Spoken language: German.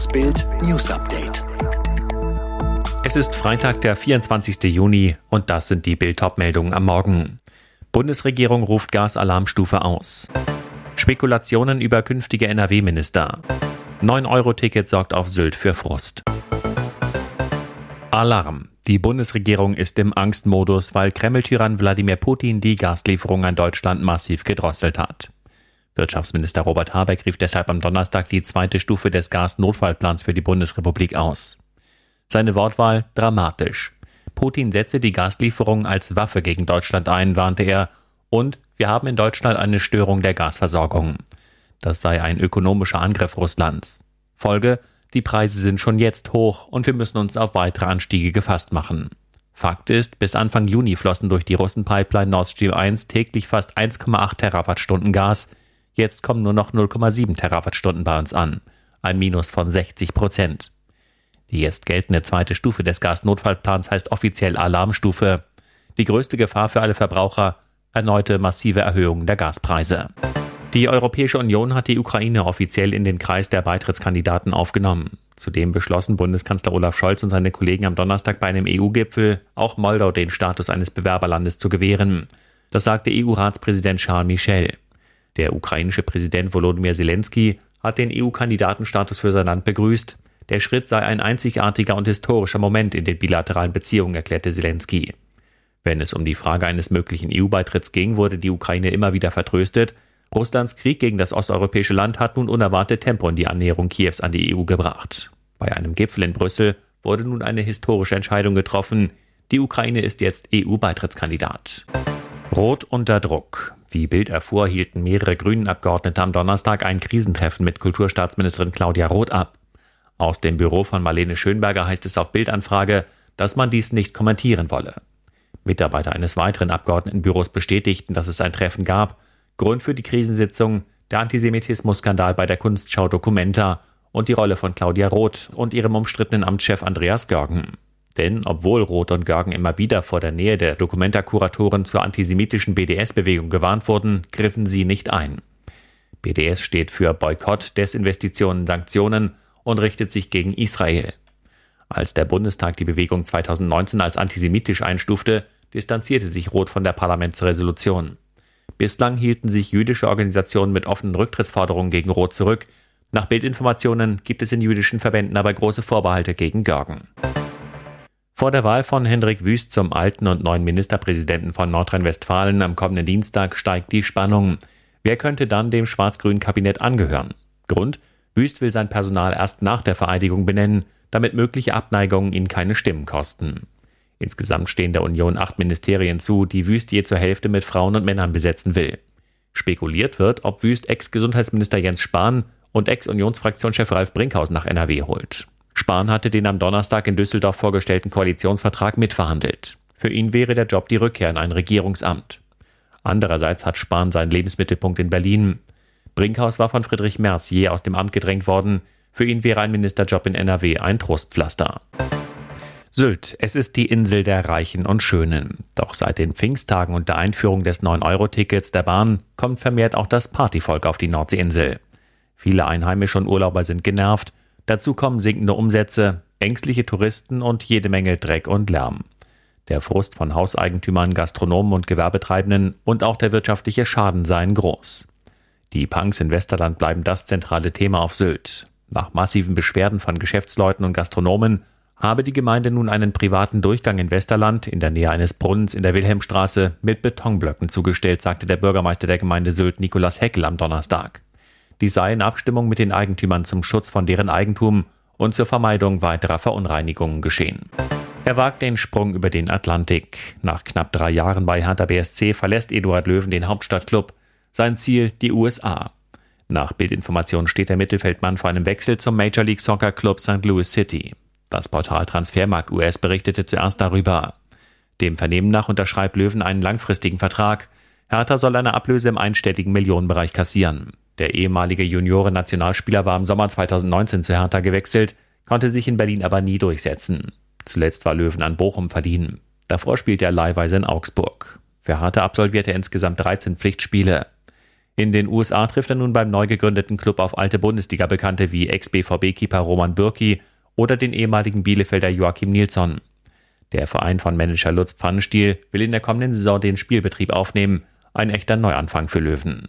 Das Bild News Update. Es ist Freitag, der 24. Juni und das sind die Bild meldungen am Morgen. Bundesregierung ruft Gasalarmstufe aus. Spekulationen über künftige NRW-Minister. 9-Euro-Ticket sorgt auf Sylt für Frust. Alarm. Die Bundesregierung ist im Angstmodus, weil Kreml-Tyrann Wladimir Putin die Gaslieferung an Deutschland massiv gedrosselt hat. Wirtschaftsminister Robert Habeck rief deshalb am Donnerstag die zweite Stufe des Gasnotfallplans für die Bundesrepublik aus. Seine Wortwahl dramatisch. Putin setze die Gaslieferung als Waffe gegen Deutschland ein, warnte er, und wir haben in Deutschland eine Störung der Gasversorgung. Das sei ein ökonomischer Angriff Russlands. Folge, die Preise sind schon jetzt hoch und wir müssen uns auf weitere Anstiege gefasst machen. Fakt ist, bis Anfang Juni flossen durch die Russenpipeline Nord Stream 1 täglich fast 1,8 Terawattstunden Gas, Jetzt kommen nur noch 0,7 Terawattstunden bei uns an, ein Minus von 60 Prozent. Die jetzt geltende zweite Stufe des Gasnotfallplans heißt offiziell Alarmstufe. Die größte Gefahr für alle Verbraucher erneute massive Erhöhungen der Gaspreise. Die Europäische Union hat die Ukraine offiziell in den Kreis der Beitrittskandidaten aufgenommen. Zudem beschlossen Bundeskanzler Olaf Scholz und seine Kollegen am Donnerstag bei einem EU-Gipfel, auch Moldau den Status eines Bewerberlandes zu gewähren. Das sagte EU-Ratspräsident Charles Michel. Der ukrainische Präsident Volodymyr Zelensky hat den EU-Kandidatenstatus für sein Land begrüßt. Der Schritt sei ein einzigartiger und historischer Moment in den bilateralen Beziehungen, erklärte Zelensky. Wenn es um die Frage eines möglichen EU-Beitritts ging, wurde die Ukraine immer wieder vertröstet. Russlands Krieg gegen das osteuropäische Land hat nun unerwartet Tempo in die Annäherung Kiews an die EU gebracht. Bei einem Gipfel in Brüssel wurde nun eine historische Entscheidung getroffen. Die Ukraine ist jetzt EU-Beitrittskandidat. Rot unter Druck. Wie Bild erfuhr, hielten mehrere Grünen-Abgeordnete am Donnerstag ein Krisentreffen mit Kulturstaatsministerin Claudia Roth ab. Aus dem Büro von Marlene Schönberger heißt es auf Bildanfrage, dass man dies nicht kommentieren wolle. Mitarbeiter eines weiteren Abgeordnetenbüros bestätigten, dass es ein Treffen gab. Grund für die Krisensitzung der Antisemitismus-Skandal bei der Kunstschau Documenta und die Rolle von Claudia Roth und ihrem umstrittenen Amtschef Andreas Görgen. Denn obwohl Roth und Görgen immer wieder vor der Nähe der Dokumenta-Kuratoren zur antisemitischen BDS-Bewegung gewarnt wurden, griffen sie nicht ein. BDS steht für Boykott, Desinvestitionen, Sanktionen und richtet sich gegen Israel. Als der Bundestag die Bewegung 2019 als antisemitisch einstufte, distanzierte sich Roth von der Parlamentsresolution. Bislang hielten sich jüdische Organisationen mit offenen Rücktrittsforderungen gegen Roth zurück. Nach Bildinformationen gibt es in jüdischen Verbänden aber große Vorbehalte gegen Görgen. Vor der Wahl von Hendrik Wüst zum alten und neuen Ministerpräsidenten von Nordrhein-Westfalen am kommenden Dienstag steigt die Spannung. Wer könnte dann dem schwarz-grünen Kabinett angehören? Grund? Wüst will sein Personal erst nach der Vereidigung benennen, damit mögliche Abneigungen ihn keine Stimmen kosten. Insgesamt stehen der Union acht Ministerien zu, die Wüst je zur Hälfte mit Frauen und Männern besetzen will. Spekuliert wird, ob Wüst Ex-Gesundheitsminister Jens Spahn und Ex-Unionsfraktionschef Ralf Brinkhaus nach NRW holt. Spahn hatte den am Donnerstag in Düsseldorf vorgestellten Koalitionsvertrag mitverhandelt. Für ihn wäre der Job die Rückkehr in ein Regierungsamt. Andererseits hat Spahn seinen Lebensmittelpunkt in Berlin. Brinkhaus war von Friedrich Merz je aus dem Amt gedrängt worden. Für ihn wäre ein Ministerjob in NRW ein Trostpflaster. Sylt, es ist die Insel der Reichen und Schönen. Doch seit den Pfingsttagen und der Einführung des 9-Euro-Tickets der Bahn kommt vermehrt auch das Partyvolk auf die Nordseeinsel. Viele Einheimische und Urlauber sind genervt, Dazu kommen sinkende Umsätze, ängstliche Touristen und jede Menge Dreck und Lärm. Der Frust von Hauseigentümern, Gastronomen und Gewerbetreibenden und auch der wirtschaftliche Schaden seien groß. Die Punks in Westerland bleiben das zentrale Thema auf Sylt. Nach massiven Beschwerden von Geschäftsleuten und Gastronomen habe die Gemeinde nun einen privaten Durchgang in Westerland in der Nähe eines Brunnens in der Wilhelmstraße mit Betonblöcken zugestellt, sagte der Bürgermeister der Gemeinde Sylt Nikolaus Heckel am Donnerstag. Die sei in Abstimmung mit den Eigentümern zum Schutz von deren Eigentum und zur Vermeidung weiterer Verunreinigungen geschehen. Er wagt den Sprung über den Atlantik. Nach knapp drei Jahren bei Hertha BSC verlässt Eduard Löwen den Hauptstadtklub. Sein Ziel die USA. Nach Bildinformationen steht der Mittelfeldmann vor einem Wechsel zum Major League Soccer Club St. Louis City. Das Portal Transfermarkt US berichtete zuerst darüber. Dem Vernehmen nach unterschreibt Löwen einen langfristigen Vertrag. Hertha soll eine Ablöse im einstelligen Millionenbereich kassieren. Der ehemalige Junioren-Nationalspieler war im Sommer 2019 zu Hertha gewechselt, konnte sich in Berlin aber nie durchsetzen. Zuletzt war Löwen an Bochum verliehen. Davor spielte er leihweise in Augsburg. Für Hertha absolvierte er insgesamt 13 Pflichtspiele. In den USA trifft er nun beim neu gegründeten Club auf alte Bundesliga-Bekannte wie Ex-BVB-Keeper Roman Bürki oder den ehemaligen Bielefelder Joachim Nilsson. Der Verein von Manager Lutz Pfannenstiel will in der kommenden Saison den Spielbetrieb aufnehmen. Ein echter Neuanfang für Löwen.